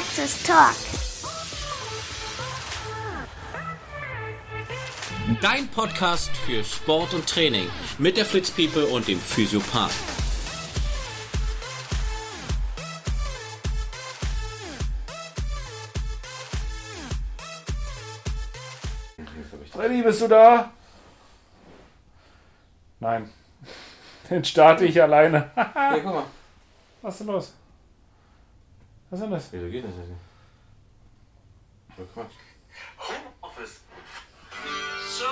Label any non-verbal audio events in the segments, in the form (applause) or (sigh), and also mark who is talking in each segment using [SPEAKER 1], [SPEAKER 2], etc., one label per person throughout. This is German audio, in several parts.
[SPEAKER 1] Praxis Talk.
[SPEAKER 2] Dein Podcast für Sport und Training mit der Fritz People und dem Physiopath.
[SPEAKER 3] Freddy, bist du da? Nein. (laughs) Den starte ich alleine.
[SPEAKER 4] Hier, guck mal.
[SPEAKER 3] Was ist denn los? Was ist denn das?
[SPEAKER 4] Wieso geht das nicht? So Quatsch.
[SPEAKER 5] Homeoffice. So,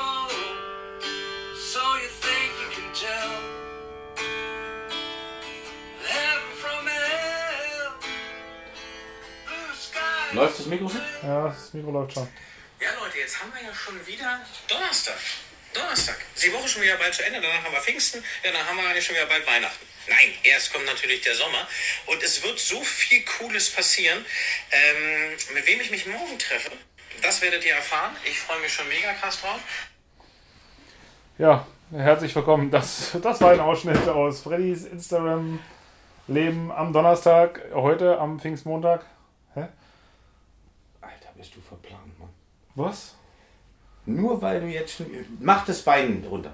[SPEAKER 5] so you think you can tell heaven from hell? Blue sky.
[SPEAKER 4] Läuft das Mikro schon?
[SPEAKER 3] Ja, das Mikro läuft schon.
[SPEAKER 5] Ja, Leute, jetzt haben wir ja schon wieder Donnerstag. Donnerstag. Ist die Woche schon wieder bald zu Ende. Danach haben wir Pfingsten. Ja, dann haben wir eigentlich schon wieder bald Weihnachten. Nein, erst kommt natürlich der Sommer. Und es wird so viel Cooles passieren. Ähm, mit wem ich mich morgen treffe, das werdet ihr erfahren. Ich freue mich schon mega krass drauf.
[SPEAKER 3] Ja, herzlich willkommen. Das, das war ein Ausschnitt aus Freddys Instagram-Leben am Donnerstag, heute am Pfingstmontag. Hä?
[SPEAKER 4] Alter, bist du verplant, Mann.
[SPEAKER 3] Was?
[SPEAKER 4] Nur weil du jetzt schon. Mach das Bein runter.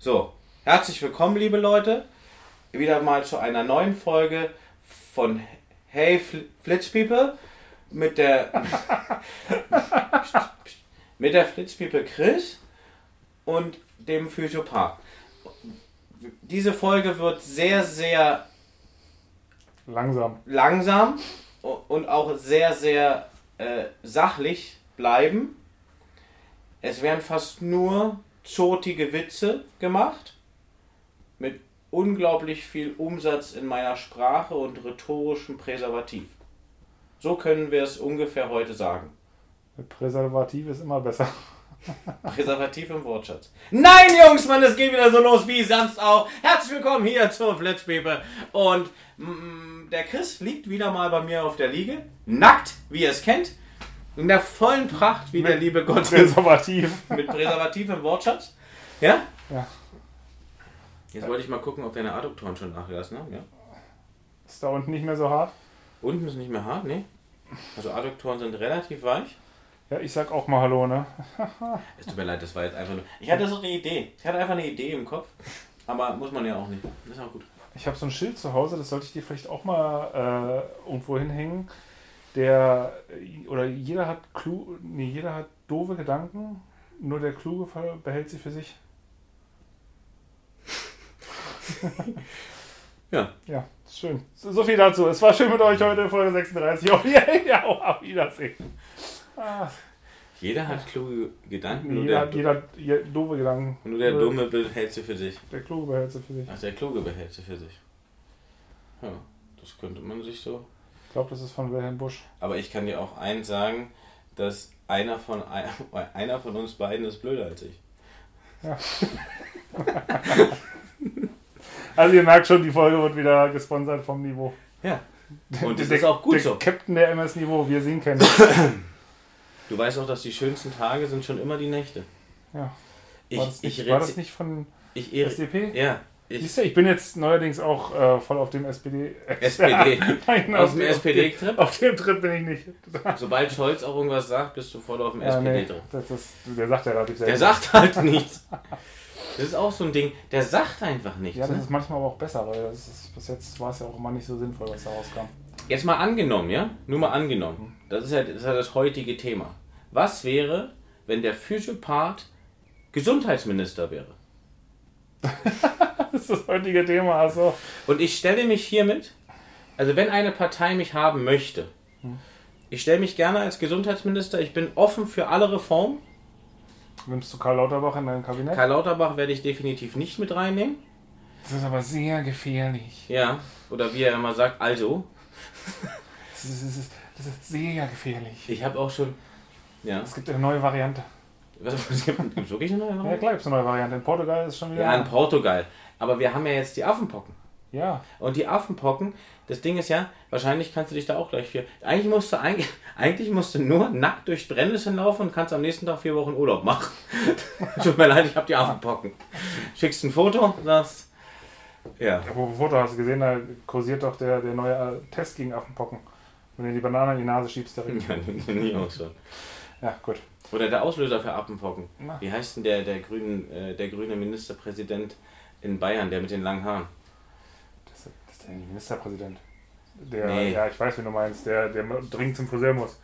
[SPEAKER 4] So, herzlich willkommen, liebe Leute. Wieder mal zu einer neuen Folge von Hey Fl Flitzpiepe mit der. (laughs) mit der Flitzpiepe Chris und dem Physiopath. Diese Folge wird sehr, sehr
[SPEAKER 3] Langsam.
[SPEAKER 4] langsam und auch sehr, sehr äh, sachlich bleiben. Es werden fast nur zotige Witze gemacht. Mit unglaublich viel Umsatz in meiner Sprache und rhetorischem Präservativ. So können wir es ungefähr heute sagen.
[SPEAKER 3] Mit Präservativ ist immer besser.
[SPEAKER 4] Präservativ im Wortschatz. Nein, Jungs, Mann, es geht wieder so los wie sonst auch. Herzlich willkommen hier zur Flitzpepe. Und mm, der Chris liegt wieder mal bei mir auf der Liege. Nackt, wie ihr es kennt. In der vollen Pracht, wie der liebe Gott (laughs)
[SPEAKER 3] Präservativ. (laughs)
[SPEAKER 4] mit Präservativ im Wortschatz. Ja?
[SPEAKER 3] Ja.
[SPEAKER 4] Jetzt wollte ich mal gucken, ob deine Adduktoren schon nachgelassen haben. Ja?
[SPEAKER 3] Ist da unten nicht mehr so hart?
[SPEAKER 4] Unten ist nicht mehr hart, ne? Also Adduktoren sind relativ weich.
[SPEAKER 3] Ja, ich sag auch mal Hallo, ne? (laughs)
[SPEAKER 4] Es tut mir leid, das war jetzt einfach nur. Ich hatte so eine Idee. Ich hatte einfach eine Idee im Kopf. Aber muss man ja auch nicht. Das ist auch gut.
[SPEAKER 3] Ich habe so ein Schild zu Hause, das sollte ich dir vielleicht auch mal äh, irgendwo hinhängen. Der, oder jeder hat klu, nee, jeder hat doofe Gedanken, nur der Kluge behält sie für sich.
[SPEAKER 4] Ja.
[SPEAKER 3] Ja, schön. So, viel dazu. Es war schön mit euch heute, Folge 36. Auf, (laughs) ja, auf Wiedersehen. Ah,
[SPEAKER 4] Jeder hat kluge Gedanken, nur
[SPEAKER 3] jeder,
[SPEAKER 4] der,
[SPEAKER 3] hat, jeder hat je- doofe Gedanken.
[SPEAKER 4] nur der Dumme behält sie für sich.
[SPEAKER 3] Der Kluge behält sie für sich.
[SPEAKER 4] Ach, der Kluge behält sie für sich. Ja, das könnte man sich so.
[SPEAKER 3] Ich glaube, das ist von Wilhelm Busch.
[SPEAKER 4] Aber ich kann dir auch eins sagen, dass einer von, (laughs) einer von uns beiden ist blöder als ich. (laughs)
[SPEAKER 3] Also ihr merkt schon, die Folge wird wieder gesponsert vom Niveau.
[SPEAKER 4] Ja. Und das
[SPEAKER 3] Der-
[SPEAKER 4] ist auch gut
[SPEAKER 3] der
[SPEAKER 4] so.
[SPEAKER 3] Captain der MS Niveau, wir sehen kennen. (clears throat)
[SPEAKER 4] Du weißt auch, dass die schönsten Tage sind schon immer die Nächte.
[SPEAKER 3] Ja.
[SPEAKER 4] Ich,
[SPEAKER 3] War, das nicht,
[SPEAKER 4] ich,
[SPEAKER 3] war das nicht von
[SPEAKER 4] ich
[SPEAKER 3] SDP?
[SPEAKER 4] Ja, ich,
[SPEAKER 3] ich bin jetzt neuerdings auch äh, voll auf dem SPD.
[SPEAKER 4] SPD. (laughs)
[SPEAKER 3] Nein,
[SPEAKER 4] Auf dem
[SPEAKER 3] dem
[SPEAKER 4] SPD-Trip?
[SPEAKER 3] Auf dem Trip bin ich nicht. (laughs)
[SPEAKER 4] Sobald Scholz auch irgendwas sagt, bist du voll auf dem
[SPEAKER 3] Ja, nee,
[SPEAKER 4] SPD drin.
[SPEAKER 3] das ist, der sagt ja relativ selten.
[SPEAKER 4] Der sagt halt (laughs) nichts. Das ist auch so ein Ding, der sagt einfach nichts.
[SPEAKER 3] Ja, das
[SPEAKER 4] ne?
[SPEAKER 3] ist manchmal aber auch besser, weil ist, bis jetzt war es ja auch immer nicht so sinnvoll, was da rauskam.
[SPEAKER 4] Jetzt mal angenommen, ja? Nur mal angenommen. Das ist ja das, ist ja das heutige Thema. Was wäre, wenn der Physiopath Gesundheitsminister wäre? (laughs)
[SPEAKER 3] Das ist das heutige Thema, also.
[SPEAKER 4] Und ich stelle mich hiermit, also wenn eine Partei mich haben möchte, ich stelle mich gerne als Gesundheitsminister, ich bin offen für alle Reformen.
[SPEAKER 3] Nimmst du Karl Lauterbach in dein Kabinett?
[SPEAKER 4] Karl Lauterbach werde ich definitiv nicht mit reinnehmen.
[SPEAKER 3] Das ist aber sehr gefährlich.
[SPEAKER 4] Ja, oder wie er immer sagt, also.
[SPEAKER 3] Das ist, das ist, das ist sehr gefährlich.
[SPEAKER 4] Ich habe auch schon. Ja.
[SPEAKER 3] Es gibt eine neue Variante.
[SPEAKER 4] Was, was gibt es wirklich eine neue
[SPEAKER 3] Ja,
[SPEAKER 4] Variante?
[SPEAKER 3] klar, gibt es eine neue Variante. In Portugal ist schon wieder.
[SPEAKER 4] Ja, in Portugal. Aber wir haben ja jetzt die Affenpocken.
[SPEAKER 3] ja.
[SPEAKER 4] Und die Affenpocken, das Ding ist ja, wahrscheinlich kannst du dich da auch gleich für. Eigentlich musst du, eigentlich, (laughs) eigentlich musst du nur nackt durch Brennnesseln laufen und kannst am nächsten Tag vier Wochen Urlaub machen. (laughs) Tut mir leid, ich habe die Affenpocken. Schickst ein Foto, sagst. Ja.
[SPEAKER 3] Apropos Foto, hast du gesehen, da kursiert doch der, der neue äh, Test gegen Affenpocken. Wenn du die Banane in die Nase schiebst, der
[SPEAKER 4] Ja, (laughs) ich auch schon.
[SPEAKER 3] Ja, gut.
[SPEAKER 4] Oder der Auslöser für Appenpocken.
[SPEAKER 3] Na.
[SPEAKER 4] Wie heißt denn der, der, grünen, äh, der grüne Ministerpräsident in Bayern, der mit den langen Haaren?
[SPEAKER 3] Das, ist- das ist der Ministerpräsident. Der,
[SPEAKER 4] Nee.
[SPEAKER 3] ja, ich weiß, wen du meinst, der, der dringend zum Friseur muss.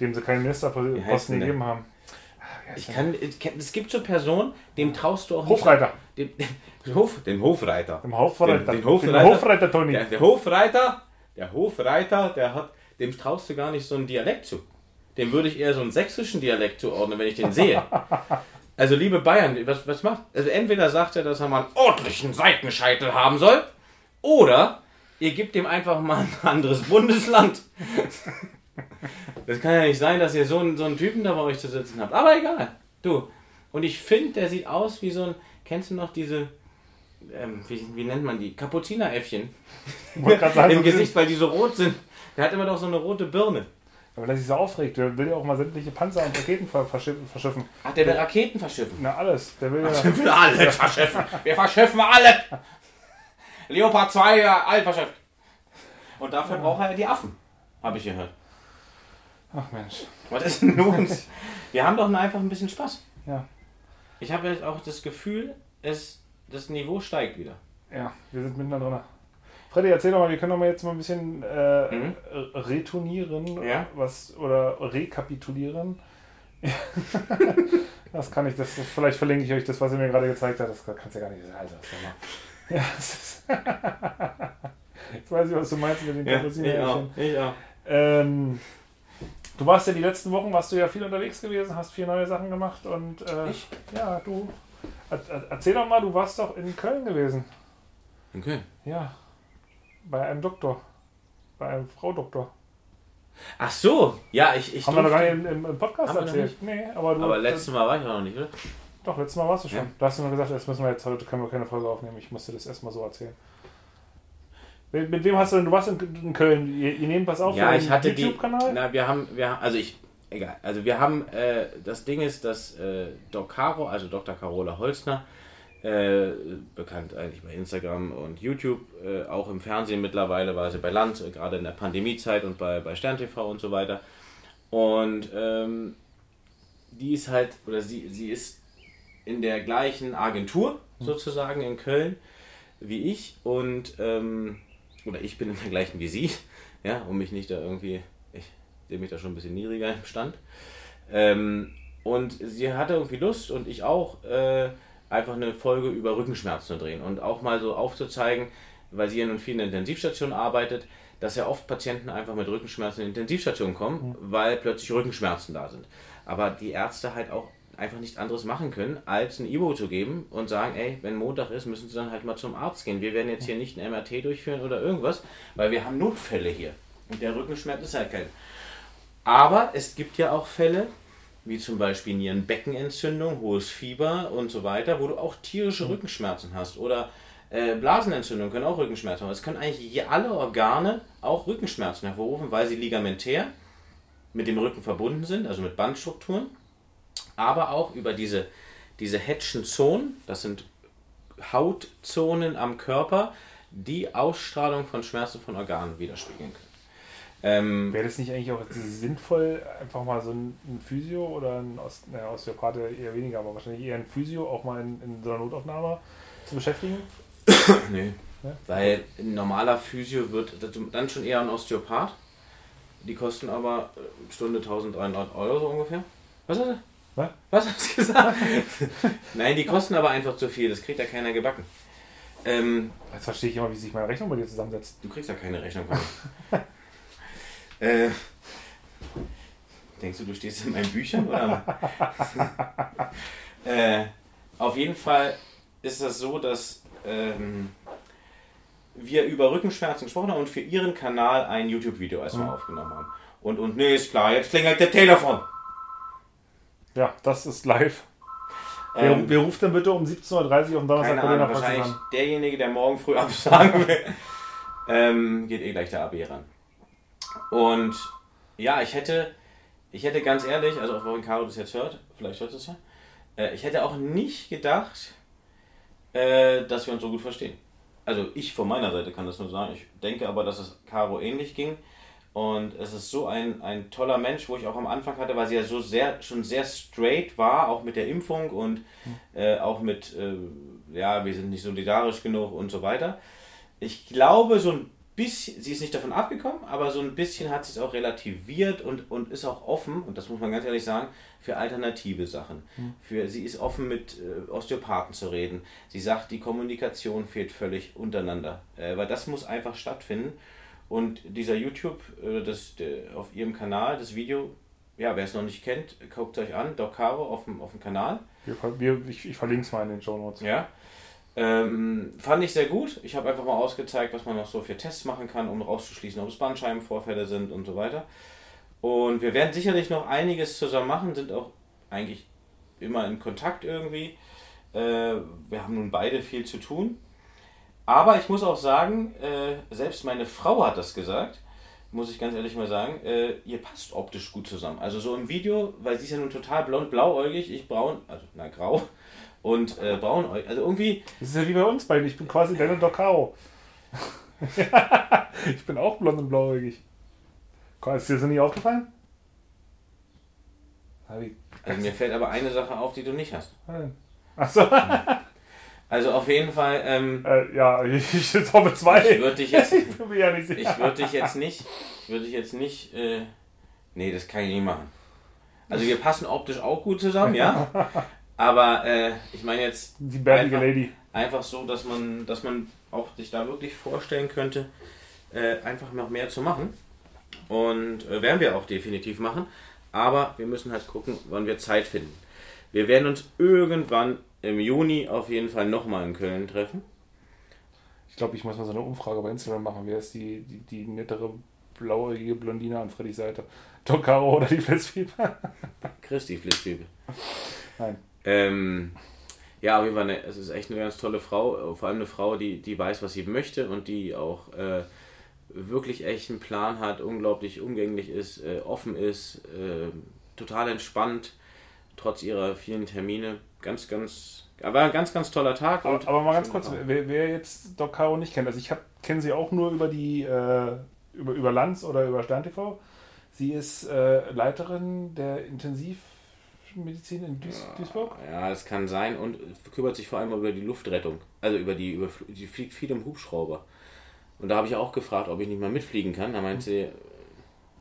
[SPEAKER 3] Dem sie keinen
[SPEAKER 4] Wie
[SPEAKER 3] Ministerposten gegeben haben. Ah, wie
[SPEAKER 4] Ich kann, es gibt so Personen, dem traust du auch
[SPEAKER 3] Hofreiter.
[SPEAKER 4] nicht. Dem, (laughs) den, Hof, den Hofreiter.
[SPEAKER 3] Dem Hofreiter.
[SPEAKER 4] Den Hofreiter?
[SPEAKER 3] Hofreiter Toni.
[SPEAKER 4] Der, der Hofreiter, der Hofreiter, der hat, dem traust du gar nicht so einen Dialekt zu. Dem würde ich eher so einen sächsischen Dialekt zuordnen, wenn ich den sehe. (laughs) Also liebe Bayern, was, was macht? Also entweder sagt er, dass er mal einen ordentlichen Seitenscheitel haben soll, oder ihr gebt ihm einfach mal ein anderes Bundesland. Das kann ja nicht sein, dass ihr so einen, so einen Typen da bei euch zu sitzen habt. Aber egal, du. Und ich finde, der sieht aus wie so ein, kennst du noch diese, ähm, wie, wie nennt man die? Kapuzineräffchen (laughs) im Gesicht, weil die so rot sind. Der hat immer doch so eine rote Birne.
[SPEAKER 3] Aber der sich so aufregt, der will ja auch mal sämtliche Panzer und Raketen ver verschiffen.
[SPEAKER 4] Ach, der will Raketen verschiffen.
[SPEAKER 3] Na, alles. Der will ja.
[SPEAKER 4] Wir will alles verschiffen. Wir verschiffen alle. Leopard 2, ja, all verschifft. Und dafür braucht er ja die Affen. Habe ich gehört.
[SPEAKER 3] Ach Mensch.
[SPEAKER 4] Was ist denn nun? Wir haben doch einfach ein bisschen Spaß.
[SPEAKER 3] Ja.
[SPEAKER 4] Ich habe jetzt auch das Gefühl, es, das Niveau steigt wieder.
[SPEAKER 3] Ja, wir sind mitten drin. Freddy, erzähl doch mal, wir können doch mal jetzt mal ein bisschen äh,
[SPEAKER 4] Mhm.
[SPEAKER 3] retournieren
[SPEAKER 4] Ja.
[SPEAKER 3] was, oder rekapitulieren. (laughs) das kann ich, das vielleicht verlinke ich euch das, was er mir gerade gezeigt hat. Das kannst du ja gar nicht. Also, (laughs) das ist ja, (laughs) ja, Jetzt weiß ich, was du meinst mit den
[SPEAKER 4] ich auch. Ich auch.
[SPEAKER 3] Ähm, du warst ja die letzten Wochen, warst du ja viel unterwegs gewesen, hast viel neue Sachen gemacht und äh,
[SPEAKER 4] Ich?
[SPEAKER 3] ja, du. Er, er- erzähl doch mal, du warst doch in Köln gewesen.
[SPEAKER 4] In Köln.
[SPEAKER 3] Ja. Bei einem Doktor. Bei einem Frau Doktor.
[SPEAKER 4] Ach so, ja, ich. ich
[SPEAKER 3] Haben wir noch gar nicht im, im Podcast erzählt. Nee, aber du.
[SPEAKER 4] Aber letztes Mal war ich noch nicht, oder?
[SPEAKER 3] Doch, letztes Mal warst du schon.
[SPEAKER 4] Ja.
[SPEAKER 3] Da hast du nur gesagt, jetzt müssen wir jetzt heute können wir keine Folge aufnehmen. Ich musste das erstmal so erzählen. Mit, mit wem hast du denn, du warst in, in Köln, ihr, ihr nehmt was auf
[SPEAKER 4] Ja,
[SPEAKER 3] für
[SPEAKER 4] ich hatte die.
[SPEAKER 3] YouTube-Kanal?
[SPEAKER 4] Na, wir haben, wir haben, also ich, egal. Also wir haben, äh, das Ding ist, dass äh, Doc Caro, also Dr. Carola Holzner, äh, bekannt eigentlich bei Instagram und YouTube, äh, auch im Fernsehen mittlerweile, war sie bei Land, äh, gerade in der Pandemiezeit und bei, bei Stern TV und so weiter. Und ähm, die ist halt, oder sie, sie ist in der gleichen Agentur sozusagen in Köln wie ich und ähm, oder ich bin in der gleichen wie sie, (laughs) ja, um mich nicht da irgendwie, ich sehe mich da schon ein bisschen niedriger im Stand. Ähm, und sie hatte irgendwie Lust und ich auch, äh, einfach eine Folge über Rückenschmerzen zu drehen und auch mal so aufzuzeigen, weil sie ja nun viel in der Intensivstation arbeitet, dass ja oft Patienten einfach mit Rückenschmerzen in die Intensivstation kommen, weil plötzlich Rückenschmerzen da sind. Aber die Ärzte halt auch einfach nichts anderes machen können, als ein Ibo zu geben und sagen, ey, wenn Montag ist, müssen sie dann halt mal zum Arzt gehen. Wir werden jetzt hier nicht ein MRT durchführen oder irgendwas, weil wir haben Notfälle hier. Und der Rückenschmerz ist halt kein. Aber es gibt ja auch Fälle, wie zum Beispiel Nierenbeckenentzündung, hohes Fieber und so weiter, wo du auch tierische Rückenschmerzen hast. Oder äh, Blasenentzündung können auch Rückenschmerzen haben. Es können eigentlich alle Organe auch Rückenschmerzen hervorrufen, weil sie ligamentär mit dem Rücken verbunden sind, also mit Bandstrukturen, aber auch über diese, diese Hedschen Zonen, das sind Hautzonen am Körper, die Ausstrahlung von Schmerzen von Organen widerspiegeln können. Ähm,
[SPEAKER 3] Wäre das nicht eigentlich auch sinnvoll, einfach mal so ein, ein Physio oder ein Ost, naja, Osteopath eher weniger, aber wahrscheinlich eher ein Physio auch mal in, in so einer Notaufnahme zu beschäftigen? (coughs)
[SPEAKER 4] Nee.
[SPEAKER 3] Ja?
[SPEAKER 4] Weil ein normaler Physio wird dann schon eher ein Osteopath. Die kosten aber äh, Stunde 1300 Euro so ungefähr. Was hast du?
[SPEAKER 3] Was?
[SPEAKER 4] Was hast du gesagt? (laughs) Nein, die kosten aber einfach zu viel. Das kriegt ja keiner gebacken. Ähm,
[SPEAKER 3] Jetzt verstehe ich immer, wie sich meine Rechnung bei dir zusammensetzt.
[SPEAKER 4] du kriegst ja keine Rechnung von mir. (laughs) äh, denkst du, du stehst in meinen Büchern? Oder? (laughs) äh, auf jeden Fall ist das so, dass ähm, wir über Rückenschmerzen gesprochen haben und für ihren Kanal ein YouTube-Video erstmal aufgenommen haben. Und, und nee, ist klar, jetzt klingelt der Telefon.
[SPEAKER 3] Ja, das ist live.
[SPEAKER 4] Ähm,
[SPEAKER 3] wer, wer ruft denn bitte um 17.30 Uhr auf dem Donnerstag
[SPEAKER 4] keine Ahnung, wahrscheinlich
[SPEAKER 3] an?
[SPEAKER 4] derjenige, der morgen früh absagen will. ähm, geht eh gleich der AB ran. Und ja, ich hätte, ich hätte ganz ehrlich, also auch wenn Caro das jetzt hört, vielleicht hört es ja, äh, ich hätte auch nicht gedacht, äh, dass wir uns so gut verstehen. Also ich von meiner Seite kann das nur sagen. Ich denke aber, dass es Caro ähnlich ging. Und es ist so ein, ein toller Mensch, wo ich auch am Anfang hatte, weil sie ja so sehr, schon sehr straight war, auch mit der Impfung und äh, auch mit, äh, ja, wir sind nicht solidarisch genug und so weiter. Ich glaube, so ein bisschen, sie ist nicht davon abgekommen, aber so ein bisschen hat sie es auch relativiert und, und ist auch offen, und das muss man ganz ehrlich sagen, für alternative Sachen. Für, sie ist offen mit äh, Osteopathen zu reden. Sie sagt, die Kommunikation fehlt völlig untereinander. Äh, weil das muss einfach stattfinden. Und dieser YouTube, äh, das, der, auf ihrem Kanal, das Video, ja, wer es noch nicht kennt, guckt euch an, Doc Caro auf dem, auf dem Kanal.
[SPEAKER 3] Wir, wir, ich, ich verlinke es mal in den Show Notes.
[SPEAKER 4] Ja. Ähm, fand ich sehr gut. Ich habe einfach mal ausgezeigt, was man noch so für Tests machen kann, um rauszuschließen, ob es Bandscheibenvorfälle sind und so weiter. Und wir werden sicherlich noch einiges zusammen machen, sind auch eigentlich immer in Kontakt irgendwie. Äh, wir haben nun beide viel zu tun. Aber ich muss auch sagen, äh, selbst meine Frau hat das gesagt, muss ich ganz ehrlich mal sagen, äh, ihr passt optisch gut zusammen. Also so im Video, weil sie ist ja nun total blond, blauäugig, ich braun, also na grau und äh, braunäugig. Also irgendwie,
[SPEAKER 3] Das ist ja wie bei uns beiden. Ich bin quasi deine Docaro. (laughs) ich bin auch blond und blauäugig. Ist dir das nicht aufgefallen?
[SPEAKER 4] Also mir fällt aber eine Sache auf, die du nicht hast.
[SPEAKER 3] Achso, (laughs)
[SPEAKER 4] Also auf jeden Fall, ähm,
[SPEAKER 3] äh, ja, (laughs) ich, jetzt hoffe zwei.
[SPEAKER 4] ich würde dich jetzt,
[SPEAKER 3] Ich bin mir ja nicht sicher.
[SPEAKER 4] ich würde dich jetzt nicht, ich würde dich jetzt nicht, äh, nee, das kann ich nicht machen. Also wir passen optisch auch gut zusammen, ja. Aber äh, ich meine jetzt
[SPEAKER 3] Die bärtige
[SPEAKER 4] Einfach-
[SPEAKER 3] Lady.
[SPEAKER 4] einfach so, dass man, dass man auch sich da wirklich vorstellen könnte, äh, einfach noch mehr zu machen. Und äh, werden wir auch definitiv machen. Aber wir müssen halt gucken, wann wir Zeit finden. Wir werden uns irgendwann im Juni auf jeden Fall nochmal in Köln treffen.
[SPEAKER 3] Ich glaube, ich muss mal so eine Umfrage bei Instagram machen. Wer ist die, die, die nettere blauäugige Blondine an Freddys Seite? Docaro oder die Flitzpieper?
[SPEAKER 4] Christi Flitzbibel.
[SPEAKER 3] Nein.
[SPEAKER 4] Ähm, ja, auf jeden Fall, eine, es ist echt eine ganz tolle Frau. Vor allem eine Frau, die, die weiß, was sie möchte und die auch äh, wirklich echt einen Plan hat, unglaublich umgänglich ist, äh, offen ist, äh, total entspannt, trotz ihrer vielen Termine. Ganz, ganz, aber ein ganz, ganz toller Tag.
[SPEAKER 3] Aber, aber mal ganz kurz, wer, wer jetzt Docaro nicht kennt, also ich kenne sie auch nur über die äh, über, über Lanz oder über Stern TV. Sie ist äh, Leiterin der Intensivmedizin in Duis Duisburg.
[SPEAKER 4] Ja, das kann sein und kümmert sich vor allem über die Luftrettung. Also über die, über, die fliegt viel im Hubschrauber. Und da habe ich auch gefragt, ob ich nicht mal mitfliegen kann. Da meinte sie,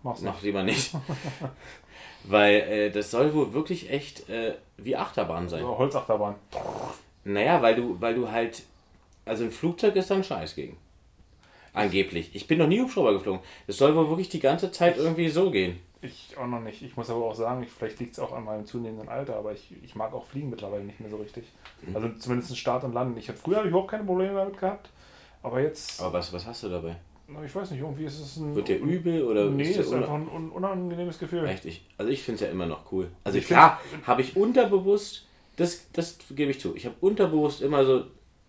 [SPEAKER 3] Mach's
[SPEAKER 4] Mach lieber nicht. (laughs) (laughs) Weil äh, das soll wohl wirklich echt äh, wie Achterbahn sein.
[SPEAKER 3] So, Holzachterbahn.
[SPEAKER 4] Naja, weil du, weil du halt. Also ein Flugzeug ist dann scheiß gegen. Angeblich. Ich bin noch nie Hubschrauber geflogen. Das soll wohl wirklich die ganze Zeit irgendwie so gehen.
[SPEAKER 3] Ich auch noch nicht. Ich muss aber auch sagen, ich, vielleicht liegt es auch an meinem zunehmenden Alter, aber ich, ich mag auch Fliegen mittlerweile nicht mehr so richtig.
[SPEAKER 4] Mhm.
[SPEAKER 3] Also zumindest Start und Landen. Ich hatte früher überhaupt keine Probleme damit gehabt, aber jetzt,
[SPEAKER 4] Aber was, was hast du dabei?
[SPEAKER 3] ich weiß nicht, irgendwie ist es ein.
[SPEAKER 4] Wird dir übel oder
[SPEAKER 3] Nee,
[SPEAKER 4] ist
[SPEAKER 3] ist, einfach ein un unangenehmes Gefühl.
[SPEAKER 4] Echt, ich, also ich finde es ja immer noch cool. Also
[SPEAKER 3] Ich
[SPEAKER 4] klar, habe ich unterbewusst, das, das gebe ich zu, ich habe unterbewusst immer so,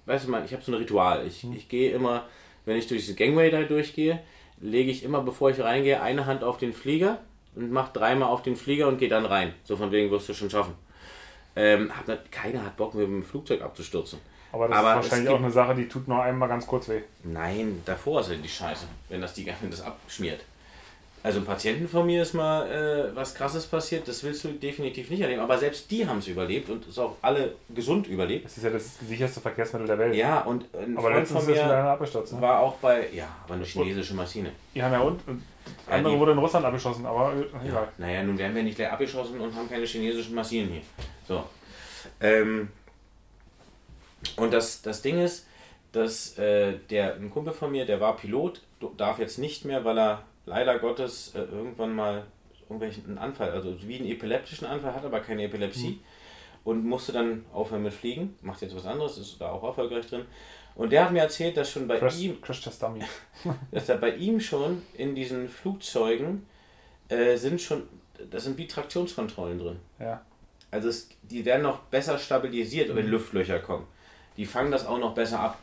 [SPEAKER 4] weißt du mal, ich habe so ein Ritual. Ich,
[SPEAKER 3] Hm.
[SPEAKER 4] ich gehe immer, wenn ich durch diese Gangway da durchgehe, lege ich immer, bevor ich reingehe, eine Hand auf den Flieger und mache dreimal auf den Flieger und gehe dann rein. So von wegen wirst du schon schaffen. Ähm, hab keiner hat Bock, mit dem Flugzeug abzustürzen.
[SPEAKER 3] Aber das
[SPEAKER 4] Aber
[SPEAKER 3] ist wahrscheinlich auch eine Sache, die tut nur einmal ganz kurz weh.
[SPEAKER 4] Nein, davor ist ja die Scheiße, wenn das die wenn das abschmiert. Also ein Patienten von mir ist mal äh, was krasses passiert, das willst du definitiv nicht erleben, aber selbst die haben es überlebt und es auch alle gesund überlebt.
[SPEAKER 3] Das ist ja das sicherste Verkehrsmittel der Welt.
[SPEAKER 4] Ja, und ein
[SPEAKER 3] aber
[SPEAKER 4] Freund von mir
[SPEAKER 3] abgestürzt. Ne?
[SPEAKER 4] war auch bei, ja, aber eine chinesische Maschine.
[SPEAKER 3] Ja, na und? und
[SPEAKER 4] Ja,
[SPEAKER 3] andere
[SPEAKER 4] die-
[SPEAKER 3] wurde in Russland abgeschossen, aber äh, egal.
[SPEAKER 4] Naja, nun werden wir nicht gleich abgeschossen und haben keine chinesischen Maschinen hier. So. Ähm, und das, das Ding ist, dass äh, der, ein Kumpel von mir, der war Pilot, darf jetzt nicht mehr, weil er leider Gottes äh, irgendwann mal irgendwelchen einen Anfall, also wie einen epileptischen Anfall hat, aber keine Epilepsie und musste dann aufhören mit Fliegen, macht jetzt was anderes, ist da auch erfolgreich drin. Und der hat mir erzählt, dass schon bei
[SPEAKER 3] Crash,
[SPEAKER 4] ihm,
[SPEAKER 3] Crash (laughs) (laughs)
[SPEAKER 4] dass da bei ihm schon in diesen Flugzeugen äh, sind schon, das sind wie Traktionskontrollen drin.
[SPEAKER 3] Ja.
[SPEAKER 4] Also es, die werden noch besser stabilisiert, wenn Luftlöcher kommen. Die fangen das auch noch besser ab.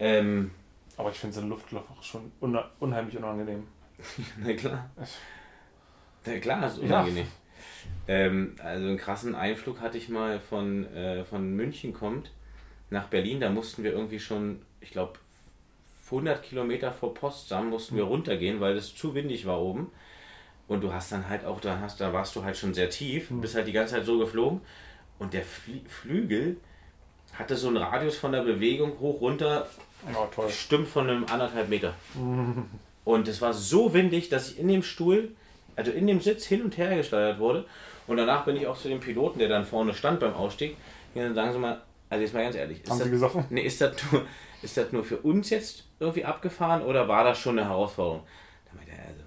[SPEAKER 4] Ähm,
[SPEAKER 3] Aber ich finde so ein Luftloch schon unhe- unheimlich unangenehm.
[SPEAKER 4] Na klar. Na klar, ist
[SPEAKER 3] Ja.
[SPEAKER 4] unangenehm. Ähm, also einen krassen Einflug hatte ich mal von, äh, von München kommt nach Berlin. Da mussten wir irgendwie schon, ich glaube, 100 Kilometer vor Potsdam mussten wir runtergehen, weil es zu windig war oben. Und du hast dann halt auch, da, hast, da warst du halt schon sehr tief, bist halt die ganze Zeit so geflogen. Und der Flie Flügel hatte so einen Radius von der Bewegung hoch runter,
[SPEAKER 3] Oh, toll.
[SPEAKER 4] bestimmt von einem anderthalb Meter. (laughs) Und es war so windig, dass ich in dem Stuhl, also in dem Sitz hin und her gesteuert wurde. Und danach bin ich auch zu dem Piloten, der dann vorne stand beim Ausstieg. Und dann sagen Sie mal, also jetzt mal ganz ehrlich, ist
[SPEAKER 3] Haben
[SPEAKER 4] das,
[SPEAKER 3] Sie gesagt?
[SPEAKER 4] nee, ist, das nur, ist das nur für uns jetzt irgendwie abgefahren oder war das schon eine Herausforderung? Da meinte er, also,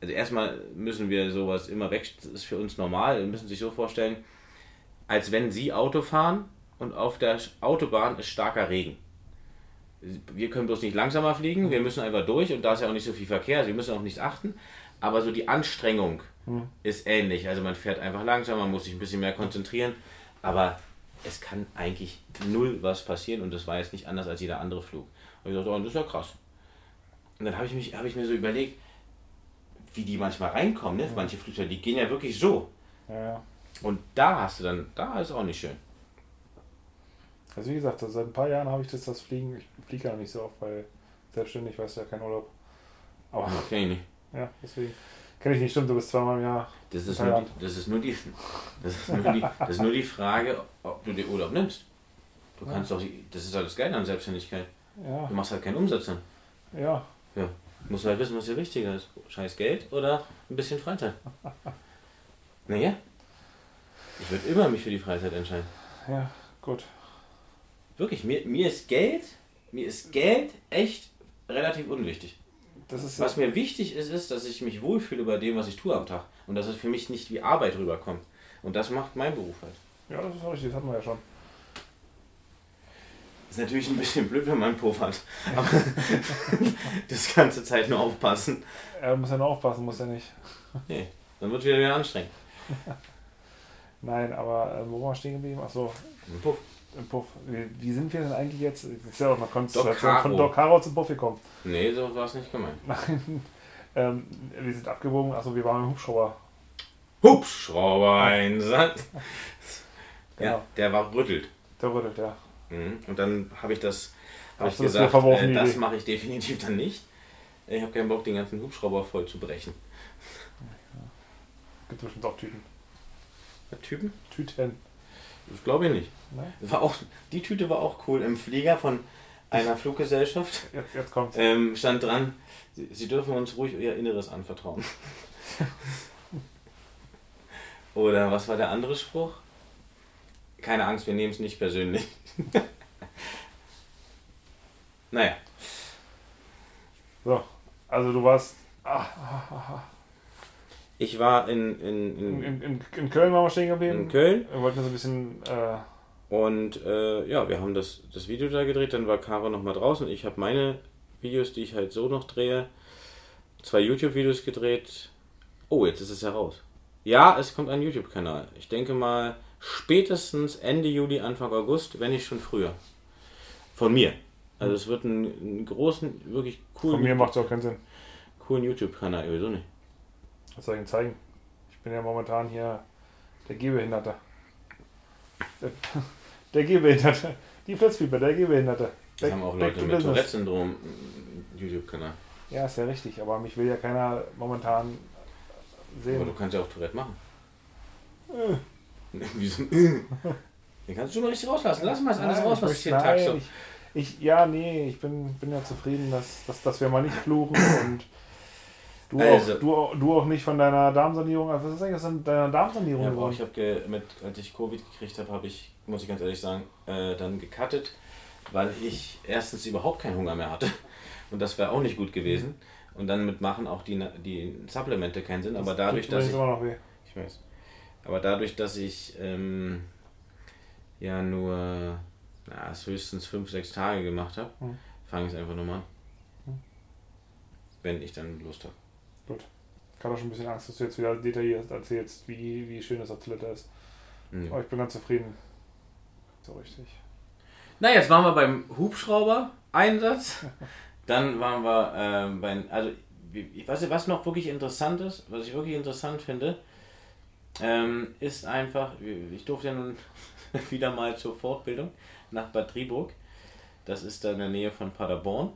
[SPEAKER 4] also erstmal müssen wir sowas immer weg, das ist für uns normal. Sie müssen sich so vorstellen, als wenn Sie Auto fahren und auf der Autobahn ist starker Regen wir können bloß nicht langsamer fliegen, wir müssen einfach durch und da ist ja auch nicht so viel Verkehr, also wir müssen auch nichts achten. Aber so die Anstrengung ist ähnlich. Also man fährt einfach langsam, man muss sich ein bisschen mehr konzentrieren, aber es kann eigentlich null was passieren und das war jetzt nicht anders als jeder andere Flug. Und ich dachte, oh, das ist ja krass. Und dann habe ich, mich- habe ich mir so überlegt, wie die manchmal reinkommen, ne? manche Flugzeuge, die gehen ja wirklich so.
[SPEAKER 3] Ja.
[SPEAKER 4] Und da hast du dann, da ist auch nicht schön.
[SPEAKER 3] Also wie gesagt, seit ein paar Jahren habe ich das, das Fliegen. Ich fliege ja nicht so oft, weil selbstständig weißt du ja kein Urlaub. Aber
[SPEAKER 4] Kenn ich nicht. (laughs)
[SPEAKER 3] ja, deswegen kenne ich nicht. Stimmt, du bist zweimal im Jahr.
[SPEAKER 4] Das ist, nur, die- das, ist nur die, das, ist nur die, das ist nur die Frage, ob du den Urlaub nimmst. Du kannst doch, die- das ist das Geile an Selbstständigkeit.
[SPEAKER 3] Ja,
[SPEAKER 4] Du machst halt keinen Umsatz dann.
[SPEAKER 3] ja.
[SPEAKER 4] Ja. Du musst halt wissen, was dir wichtiger ist. Scheiß Geld oder ein bisschen Freizeit. (laughs) Naja. Ich würde immer mich für die Freizeit entscheiden.
[SPEAKER 3] Ja, gut.
[SPEAKER 4] Wirklich, mir, mir ist Geld, mir ist Geld echt relativ unwichtig. Was mir wichtig ist, ist, dass ich mich wohlfühle bei dem, was ich tue am Tag. Und dass es für mich nicht wie Arbeit rüberkommt. Und das macht mein Beruf halt.
[SPEAKER 3] ja, das ist richtig, das hatten wir ja schon.
[SPEAKER 4] Ist natürlich ein bisschen blöd, wenn man puffert. Aber (laughs) das ganze Zeit nur aufpassen.
[SPEAKER 3] Er muss ja nur aufpassen, muss er nicht.
[SPEAKER 4] Nee, dann wird es wieder, wieder anstrengend.
[SPEAKER 3] Nein, aber äh, wo waren wir stehen geblieben? Achso,
[SPEAKER 4] Ein Puff.
[SPEAKER 3] Puff. Wie, sind wir denn eigentlich jetzt? Das ist ja auch eine Konstellation von Doc Caro zum Puff gekommen.
[SPEAKER 4] Nee, so war es nicht gemeint. (laughs)
[SPEAKER 3] Nein. Ähm, wir sind abgebogen, achso, wir waren im Hubschrauber.
[SPEAKER 4] Hubschrauber-Einsatz. (laughs) Ja,
[SPEAKER 3] Genau.
[SPEAKER 4] der war rüttelt.
[SPEAKER 3] Der rüttelt, ja.
[SPEAKER 4] Mhm. Und dann habe ich das, habe ich
[SPEAKER 3] das
[SPEAKER 4] gesagt,
[SPEAKER 3] für verworfen,
[SPEAKER 4] äh, das mache ich definitiv dann nicht. Ich habe keinen Bock, den ganzen Hubschrauber voll zu brechen.
[SPEAKER 3] Gibt bestimmt auch Tüten.
[SPEAKER 4] Der Typen?
[SPEAKER 3] Tüten.
[SPEAKER 4] Das glaube ich nicht.
[SPEAKER 3] Ne?
[SPEAKER 4] Das war auch, die Tüte war auch cool. Im Flieger von einer Fluggesellschaft (laughs)
[SPEAKER 3] Jetzt, jetzt kommt's.
[SPEAKER 4] ähm, stand dran, Sie, Sie dürfen uns ruhig Ihr Inneres anvertrauen. (laughs) Oder was war der andere Spruch? Keine Angst, wir nehmen es nicht persönlich. (laughs) naja,
[SPEAKER 3] So, also du warst. Ah,
[SPEAKER 4] ich war in, in,
[SPEAKER 3] in,
[SPEAKER 4] in,
[SPEAKER 3] in, in, Köln waren wir stehen geblieben.
[SPEAKER 4] in Köln
[SPEAKER 3] Wir wollten so ein bisschen. Äh,
[SPEAKER 4] und äh, ja, wir haben das, das Video da gedreht, dann war Caro nochmal draußen. Ich habe meine Videos, die ich halt so noch drehe, zwei YouTube-Videos gedreht. Oh, jetzt ist es heraus. Ja, es kommt ein YouTube-Kanal. Ich denke mal spätestens Ende Juli, Anfang August, wenn nicht schon früher. Von mir. Also es wird einen, einen großen, wirklich
[SPEAKER 3] von
[SPEAKER 4] coolen,
[SPEAKER 3] mir macht es auch keinen Sinn.
[SPEAKER 4] coolen YouTube-Kanal. Wieso nicht?
[SPEAKER 3] Was soll ich Ihnen zeigen? Ich bin ja momentan hier der Gehbehinderte. Der, der Gehbehinderte. Die Flitzpieper, der Gehbehinderte.
[SPEAKER 4] Das
[SPEAKER 3] Back-
[SPEAKER 4] haben auch Leute mit. Tourette-Syndrom YouTube-Kanal.
[SPEAKER 3] Ja, ist ja richtig, aber mich will ja keiner momentan
[SPEAKER 4] Aber
[SPEAKER 3] sehen.
[SPEAKER 4] du kannst ja auch Tourette machen.
[SPEAKER 3] Äh. (laughs)
[SPEAKER 4] Wieso? Den kannst du schon richtig rauslassen. Lass mal das alles
[SPEAKER 3] Nein,
[SPEAKER 4] raus, was ich jeden Tag so.
[SPEAKER 3] Ich, ich, ja, nee, ich bin, bin ja zufrieden, dass, dass, dass wir mal nicht fluchen und du,
[SPEAKER 4] Also.
[SPEAKER 3] auch, du, du auch nicht von deiner Darmsanierung. Was ist eigentlich das in deiner Darmsanierung
[SPEAKER 4] Ja, aber ich habe mit, als ich Covid gekriegt habe, habe ich, muss ich ganz ehrlich sagen, äh, dann gecuttet, weil ich erstens überhaupt keinen Hunger mehr hatte. (laughs) Und das wäre auch nicht gut gewesen. Und dann mitmachen auch die, die Supplemente keinen Sinn. Aber dadurch, dass ich. Ich weiß. Aber dadurch, dass ich ähm, ja nur na, es höchstens fünf, sechs Tage gemacht habe,
[SPEAKER 3] Mhm.
[SPEAKER 4] fange ich es einfach nochmal an. Wenn ich dann Lust habe.
[SPEAKER 3] Ich hatte auch schon ein bisschen Angst, dass du jetzt wieder detailliert erzählst, wie, wie schön das auf Toilette ist.
[SPEAKER 4] Mhm.
[SPEAKER 3] Aber ich bin ganz zufrieden. So richtig.
[SPEAKER 4] Na, jetzt waren wir beim Hubschrauber-Einsatz. (laughs) Dann waren wir ähm, beim, also ich nicht, was noch wirklich interessant ist, was ich wirklich interessant finde, ähm, ist einfach, ich durfte ja nun (laughs) wieder mal zur Fortbildung nach Bad Driburg. Das ist da in der Nähe von Paderborn.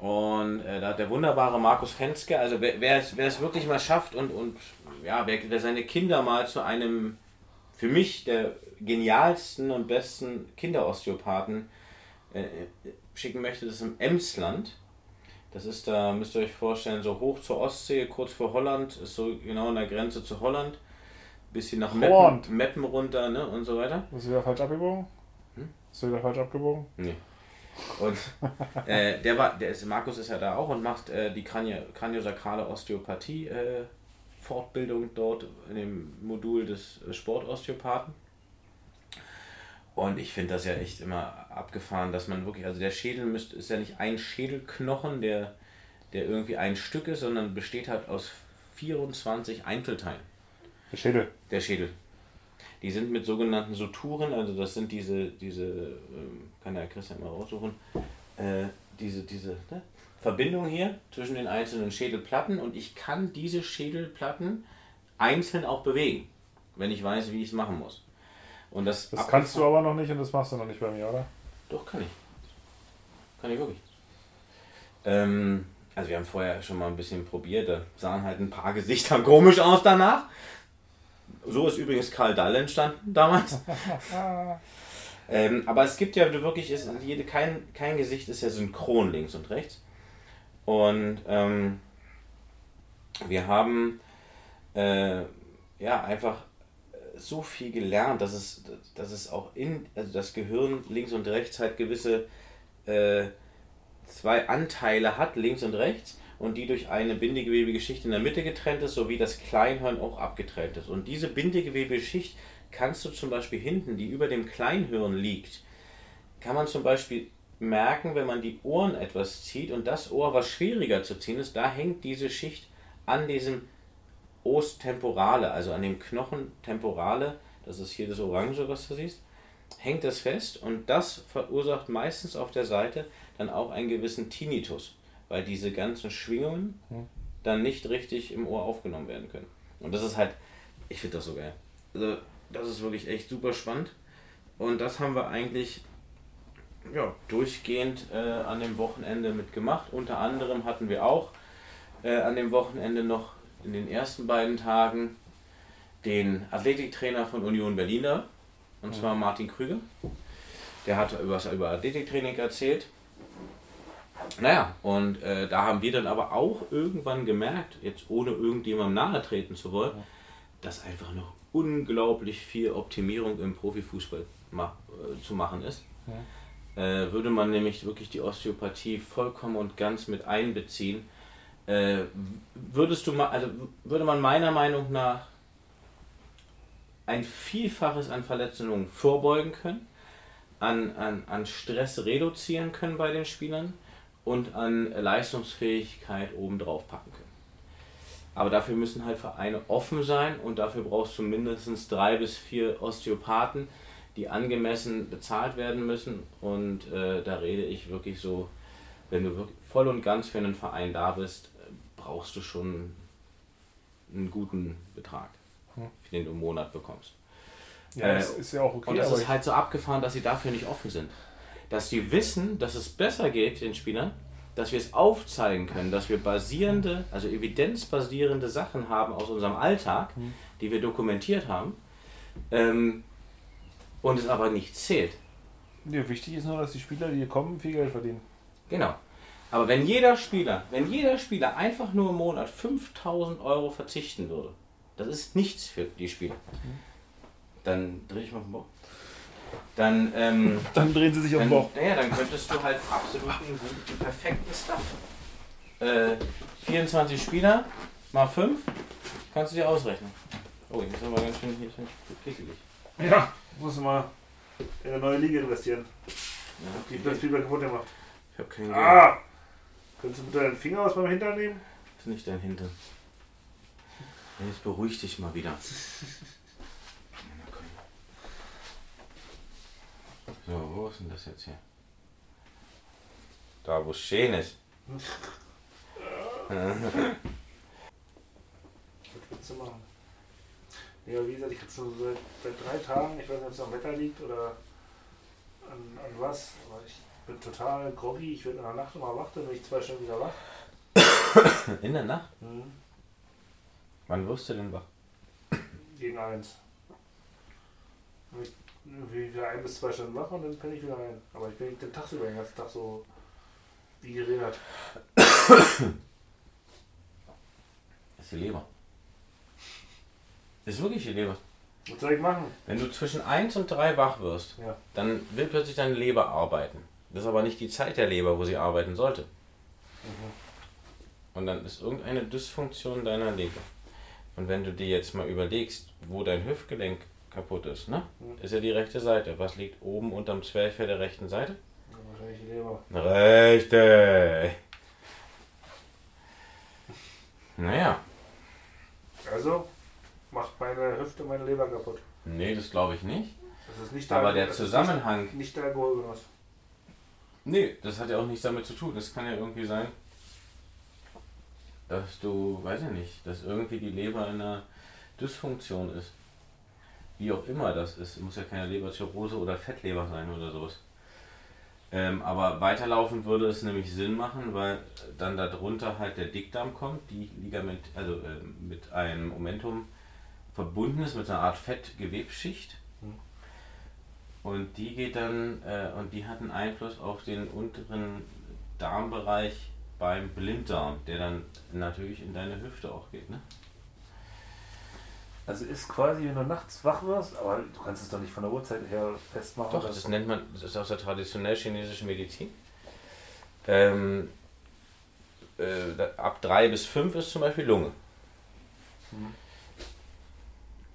[SPEAKER 4] Und äh, da hat der wunderbare Markus Fenske, also wer, wer, es, wer es wirklich mal schafft und, und ja, wer, wer seine Kinder mal zu einem, für mich, der genialsten und besten Kinderosteopathen äh, schicken möchte, das ist im Emsland. Das ist da, müsst ihr euch vorstellen, so hoch zur Ostsee, kurz vor Holland, ist so genau an der Grenze zu Holland. Bisschen nach Meppen. Meppen runter ne, und so weiter.
[SPEAKER 3] Bist du wieder falsch abgebogen?
[SPEAKER 4] Hm?
[SPEAKER 3] Bist du wieder falsch abgebogen?
[SPEAKER 4] Nee. Und äh, der war, der ist, Markus ist ja da auch und macht äh, die Kranio, kraniosakrale Osteopathie äh, Fortbildung dort in dem Modul des äh, Sportosteopathen. Und ich finde das ja echt immer abgefahren, dass man wirklich, also der Schädel müsst, ist ja nicht ein Schädelknochen, der, der irgendwie ein Stück ist, sondern besteht halt aus 24 Einzelteilen.
[SPEAKER 3] Der Schädel.
[SPEAKER 4] Der Schädel. Die sind mit sogenannten Suturen, also das sind diese, diese ähm, kann der Christian mal raussuchen, äh, diese, diese ne? Verbindung hier zwischen den einzelnen Schädelplatten und ich kann diese Schädelplatten einzeln auch bewegen, wenn ich weiß, wie ich es machen muss. Und das,
[SPEAKER 3] Das kannst du aber noch nicht und das machst du noch nicht bei mir, oder?
[SPEAKER 4] Doch, kann ich. Kann ich wirklich. Ähm, also wir haben vorher schon mal ein bisschen probiert, da sahen halt ein paar Gesichter (laughs) komisch aus danach. So ist übrigens Karl Dall entstanden damals. (laughs) ähm, aber es gibt ja wirklich, ist, jede, kein, kein Gesicht ist ja synchron links und rechts. Und ähm, wir haben äh, ja einfach so viel gelernt, dass es, dass es auch in, also das Gehirn links und rechts halt gewisse äh, zwei Anteile hat, links und rechts, und die durch eine Bindegewebegeschichte in der Mitte getrennt ist, sowie das Kleinhirn auch abgetrennt ist. Und diese Bindegewebegeschicht kannst du zum Beispiel hinten, die über dem Kleinhirn liegt, kann man zum Beispiel merken, wenn man die Ohren etwas zieht und das Ohr, was schwieriger zu ziehen ist, da hängt diese Schicht an diesem Os temporale, also an dem Knochen temporale, das ist hier das Orange, was du siehst, hängt das fest und das verursacht meistens auf der Seite dann auch einen gewissen Tinnitus, weil diese ganzen Schwingungen dann nicht richtig im Ohr aufgenommen werden können. Und das ist halt, ich finde das so geil. Also, das ist wirklich echt super spannend. Und das haben wir eigentlich ja, durchgehend äh, an dem Wochenende mitgemacht. Unter anderem hatten wir auch äh, an dem Wochenende noch in den ersten beiden Tagen den Athletiktrainer von Union Berlin da, und zwar Martin Krüger. Der hat was über Athletiktraining erzählt. Naja, und äh, da haben wir dann aber auch irgendwann gemerkt, jetzt ohne irgendjemandem nahe treten zu wollen, dass einfach noch unglaublich viel Optimierung im Profifußball ma äh, zu machen ist. Äh, würde man nämlich wirklich die Osteopathie vollkommen und ganz mit einbeziehen, äh, würdest du mal, also würde man meiner Meinung nach ein Vielfaches an Verletzungen vorbeugen können, an, an, an Stress reduzieren können bei den Spielern und an Leistungsfähigkeit obendrauf packen können. Aber dafür müssen halt Vereine offen sein und dafür brauchst du mindestens drei bis vier Osteopathen, die angemessen bezahlt werden müssen. Und äh, da rede ich wirklich so, wenn du wirklich voll und ganz für einen Verein da bist, brauchst du schon einen guten Betrag, den du im Monat bekommst.
[SPEAKER 3] Ja,
[SPEAKER 4] Äh,
[SPEAKER 3] das ist ja auch okay.
[SPEAKER 4] Und das ist halt so abgefahren, dass sie dafür nicht offen sind. Dass die wissen, dass es besser geht den Spielern, dass wir es aufzeigen können, dass wir basierende, also evidenzbasierende Sachen haben aus unserem Alltag,
[SPEAKER 3] Mhm.
[SPEAKER 4] die wir dokumentiert haben, ähm, und es aber nicht zählt.
[SPEAKER 3] ja, wichtig ist nur, dass die Spieler, die hier kommen, viel Geld verdienen.
[SPEAKER 4] Genau. Aber wenn jeder Spieler, wenn jeder Spieler einfach nur im Monat 5000 Euro verzichten würde, das ist nichts für die Spieler, dann drehe ich mal vom Bock. Dann, ähm, (laughs)
[SPEAKER 3] Dann drehen sie sich auf den Bauch.
[SPEAKER 4] naja, dann könntest du halt absolut einen guten, perfekten Stuff. Äh, 24 Spieler mal 5, kannst du dir ausrechnen. Oh, jetzt ist aber ganz schön hier ist kickelig.
[SPEAKER 3] Ja, muss mal in eine neue Liga investieren.
[SPEAKER 4] Ja,
[SPEAKER 3] Die wird viel kaputt gemacht.
[SPEAKER 4] ich hab kein Geld.
[SPEAKER 3] Ah! Könntest du bitte deinen Finger aus meinem Hintern nehmen?
[SPEAKER 4] ist nicht dein Hintern. Jetzt beruhig dich mal wieder. So, wo ist denn das jetzt hier? Da, wo es schön ist.
[SPEAKER 3] Was willst du machen? Ja, wie gesagt, ich habe schon seit, seit drei Tagen, ich weiß nicht, ob es am Wetter liegt oder an, an was, aber ich bin total groggy, ich werde in der Nacht immer wach, dann bin ich zwei Stunden wieder wach. (coughs)
[SPEAKER 4] In der Nacht?
[SPEAKER 3] Mhm.
[SPEAKER 4] Wann wirst du denn wach?
[SPEAKER 3] Gegen eins. Ich irgendwie wieder ein bis zwei Stunden wach und dann penne ich wieder ein. Aber ich bin nicht den Tag über den ganzen Tag so wie geredet.
[SPEAKER 4] Das ist die Leber. Das ist wirklich die Leber.
[SPEAKER 3] Was soll ich machen?
[SPEAKER 4] Wenn du zwischen 1 und 3 wach wirst,
[SPEAKER 3] Ja.
[SPEAKER 4] dann will plötzlich deine Leber arbeiten. Das ist aber nicht die Zeit der Leber, wo sie arbeiten sollte. Und dann ist irgendeine Dysfunktion deiner Leber. Und wenn du dir jetzt mal überlegst, wo dein Hüftgelenk kaputt ist, ne? Ist ja die rechte Seite. Was liegt oben unterm Zwerchfell der rechten Seite?
[SPEAKER 3] Wahrscheinlich die Leber.
[SPEAKER 4] Rechte. Naja,
[SPEAKER 3] Also macht meine Hüfte meine Leber kaputt.
[SPEAKER 4] nee, das glaube ich nicht.
[SPEAKER 3] Das ist nicht
[SPEAKER 4] Aber der
[SPEAKER 3] das ist
[SPEAKER 4] Zusammenhang,
[SPEAKER 3] Nicht, nicht der Alkoholgenuss.
[SPEAKER 4] nee, das hat ja auch nichts damit zu tun. Das kann ja irgendwie sein, dass du, weiß ich nicht, dass irgendwie die Leber in einer Dysfunktion ist. Wie auch immer das ist. Muss ja keine Leberzirrhose oder Fettleber sein oder sowas. Ähm, aber weiterlaufend würde es nämlich Sinn machen, weil dann darunter halt der Dickdarm kommt, die Ligament, also ähm, mit einem Momentum verbunden ist, mit einer Art Fettgewebsschicht. Und die geht dann, äh, und die hat einen Einfluss auf den unteren Darmbereich beim Blinddarm, der dann natürlich in deine Hüfte auch geht. Ne?
[SPEAKER 3] Also ist quasi, wenn du nachts wach wirst, aber du kannst es doch nicht von der Uhrzeit her festmachen.
[SPEAKER 4] Doch, das nennt man, das ist aus der traditionell chinesischen Medizin. Ähm, äh, da- ab 3 bis 5 ist zum Beispiel Lunge.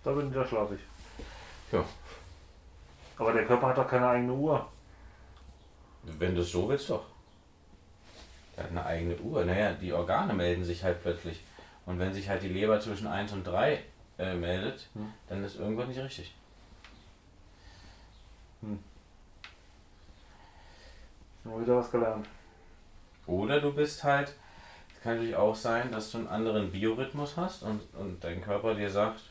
[SPEAKER 3] Da bin ich wieder schlafig.
[SPEAKER 4] Ja.
[SPEAKER 3] Aber der Körper hat doch keine eigene Uhr.
[SPEAKER 4] Wenn du es so willst, doch. Er hat eine eigene Uhr. Naja, die Organe melden sich halt plötzlich. Und wenn sich halt die Leber zwischen 1 und 3 äh, meldet,
[SPEAKER 3] Hm.
[SPEAKER 4] dann ist irgendwas nicht richtig.
[SPEAKER 3] Mal wieder was gelernt.
[SPEAKER 4] Oder du bist halt, es kann natürlich auch sein, dass du einen anderen Biorhythmus hast und, und dein Körper dir sagt,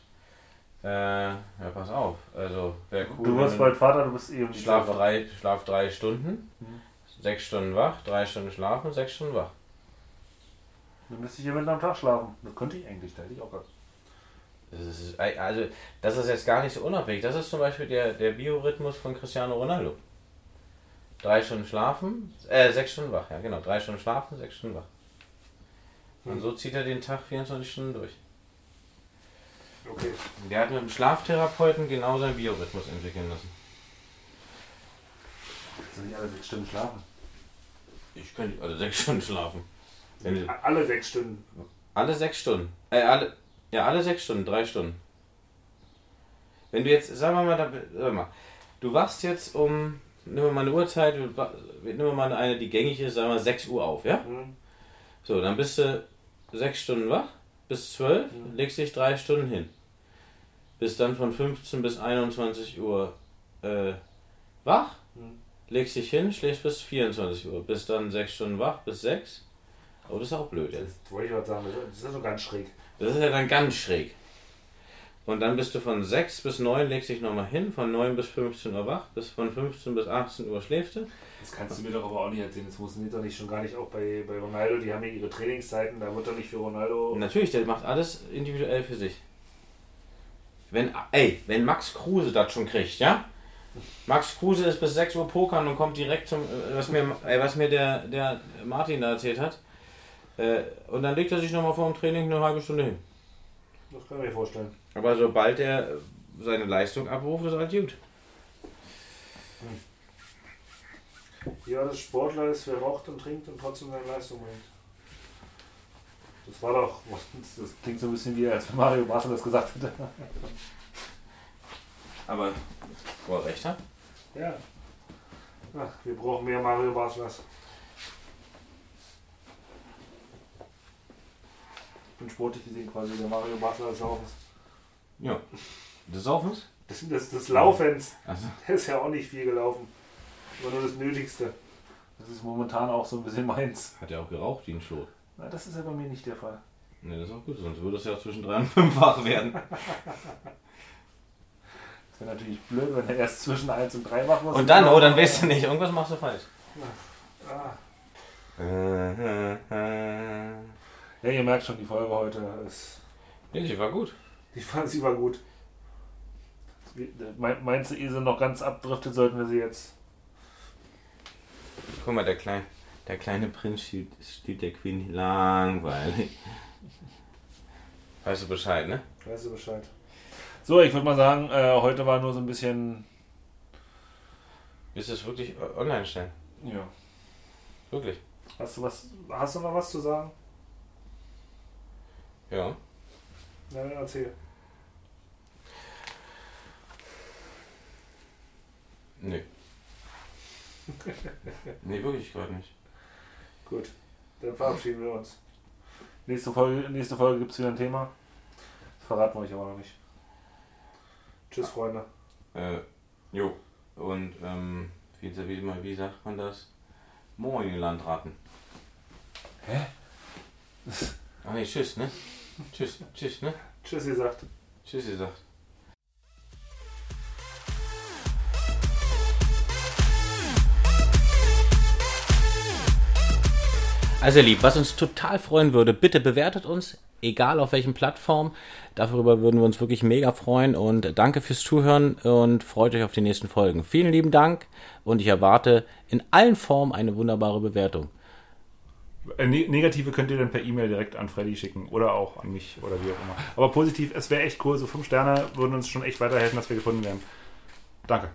[SPEAKER 4] äh, ja pass auf, also wäre cool.
[SPEAKER 3] Du wirst bald Vater, du bist eh um die
[SPEAKER 4] Schlaf drei, schlaf drei Stunden,
[SPEAKER 3] Mhm.
[SPEAKER 4] sechs Stunden wach, drei Stunden schlafen, sechs Stunden wach.
[SPEAKER 3] Dann müsste ich ja mitten am Tag schlafen. Das könnte ich eigentlich, da hätte ich auch gehabt.
[SPEAKER 4] Das ist, also, das ist jetzt gar nicht so unabhängig. Das ist zum Beispiel der, der Biorhythmus von Cristiano Ronaldo. Drei Stunden schlafen, äh, sechs Stunden wach, ja genau. Drei Stunden schlafen, sechs Stunden wach. Und
[SPEAKER 3] Mhm.
[SPEAKER 4] so zieht er den Tag 24 Stunden durch.
[SPEAKER 3] Okay.
[SPEAKER 4] Der hat mit dem Schlaftherapeuten genau seinen Biorhythmus entwickeln lassen.
[SPEAKER 3] Kannst du nicht alle sechs Stunden schlafen?
[SPEAKER 4] Ich könnte also sechs Stunden schlafen.
[SPEAKER 3] Alle sechs Stunden.
[SPEAKER 4] Alle sechs Stunden. Äh, alle, ja, alle sechs Stunden, drei Stunden. Wenn du jetzt, sagen wir mal, da- sag mal du wachst jetzt um, nehmen wir mal eine Uhrzeit, nehmen wir mal eine, die gängig ist, sagen wir 6 Uhr auf, ja?
[SPEAKER 3] Hm?
[SPEAKER 4] So, dann bist du sechs Stunden wach, bis 12,
[SPEAKER 3] Mhm.
[SPEAKER 4] legst dich drei Stunden hin. Bist dann von 15 bis 21 Uhr äh, wach,
[SPEAKER 3] Mhm.
[SPEAKER 4] legst dich hin, schläfst bis 24 Uhr, bist dann sechs Stunden wach, bis 6. Aber das ist auch blöd jetzt.
[SPEAKER 3] Das wollte ich was sagen, das ist so ganz schräg.
[SPEAKER 4] Das ist ja dann ganz schräg. Und dann bist du von 6 bis 9, legst dich nochmal hin, von 9 bis 15 Uhr wach, bis von 15 bis 18 Uhr schläfst du.
[SPEAKER 3] Das kannst du mir doch aber auch nicht erzählen. Das funktioniert doch nicht schon gar nicht auch bei, bei Ronaldo. Die haben ja ihre Trainingszeiten, da wird doch nicht für Ronaldo.
[SPEAKER 4] Natürlich, der macht alles individuell für sich. Wenn, ey, wenn Max Kruse das schon kriegt, ja? Max Kruse ist bis 6 Uhr pokern und kommt direkt zum, äh, was mir, ey, was mir der, der Martin da erzählt hat. Äh, und dann legt er sich nochmal vor dem Training eine halbe Stunde hin.
[SPEAKER 3] Das kann ich mir vorstellen.
[SPEAKER 4] Aber sobald er seine Leistung abruft, ist alles gut.
[SPEAKER 3] Ja, das Sportler ist, wer raucht und trinkt und trotzdem seine Leistung bringt. Das war doch, (laughs) das klingt so ein bisschen wie, als Mario Basel das gesagt hätte.
[SPEAKER 4] Aber, wo er recht hat?
[SPEAKER 3] Ja. Ach, wir brauchen mehr Mario Baslers. Bin sportlich gesehen quasi der Mario Basler des Laufens.
[SPEAKER 4] Ja. Des Saufens?
[SPEAKER 3] Das, das, des Laufens.
[SPEAKER 4] Also,
[SPEAKER 3] Der ist ja auch nicht viel gelaufen. War nur das Nötigste. Das ist momentan auch so ein bisschen meins.
[SPEAKER 4] hat er auch geraucht wie ein Schlot.
[SPEAKER 3] Na, das ist ja bei mir nicht der Fall.
[SPEAKER 4] Ne, das ist auch gut, sonst würde es ja zwischen 3 und 5 wach werden. (laughs)
[SPEAKER 3] Das wäre natürlich blöd, wenn er erst zwischen 1 und 3 machen muss.
[SPEAKER 4] Und dann, oh, dann weißt du nicht, irgendwas machst du falsch.
[SPEAKER 3] Ah.
[SPEAKER 4] Äh, äh, äh.
[SPEAKER 3] Ja, ihr merkt schon, die Folge heute ist.
[SPEAKER 4] Nee, die war gut.
[SPEAKER 3] Ich fand sie war gut. Me- Meinst du, ehe sie noch ganz abdriftet, sollten wir sie jetzt.
[SPEAKER 4] Guck mal, der, klein, der kleine Prinz steht, steht der Queen langweilig. Weißt du Bescheid, ne?
[SPEAKER 3] Weißt du Bescheid. So, ich würde mal sagen, äh, heute war nur so ein bisschen.
[SPEAKER 4] Du es wirklich online stellen?
[SPEAKER 3] Ja.
[SPEAKER 4] Wirklich?
[SPEAKER 3] Hast du was. Hast du noch was zu sagen?
[SPEAKER 4] Ja.
[SPEAKER 3] Ja, dann erzähl.
[SPEAKER 4] Nee. (laughs) nee, wirklich gerade nicht.
[SPEAKER 3] Gut. Dann verabschieden wir uns. Nächste Folge, nächste Folge gibt es wieder ein Thema. Das verraten wir euch aber noch nicht. Tschüss, Freunde.
[SPEAKER 4] Äh, jo. Und, ähm, wie, wie, wie, sagt man das? Moin, ihr Landratten.
[SPEAKER 3] Hä? (laughs)
[SPEAKER 4] Ach nee, tschüss, ne? Tschüss, tschüss, ne?
[SPEAKER 3] Tschüss, ihr sagt.
[SPEAKER 4] Tschüss, ihr sagt. Also ihr lieb, was uns total freuen würde, bitte bewertet uns, egal auf welchen Plattform. Darüber würden wir uns wirklich mega freuen und danke fürs Zuhören und freut euch auf die nächsten Folgen. Vielen lieben Dank und ich erwarte in allen Formen eine wunderbare Bewertung.
[SPEAKER 3] Äh, ne Negative könnt ihr dann per E-Mail direkt an Freddy schicken oder auch an mich oder wie auch immer. Aber positiv, es wäre echt cool. So fünf Sterne würden uns schon echt weiterhelfen, dass wir gefunden werden. Danke.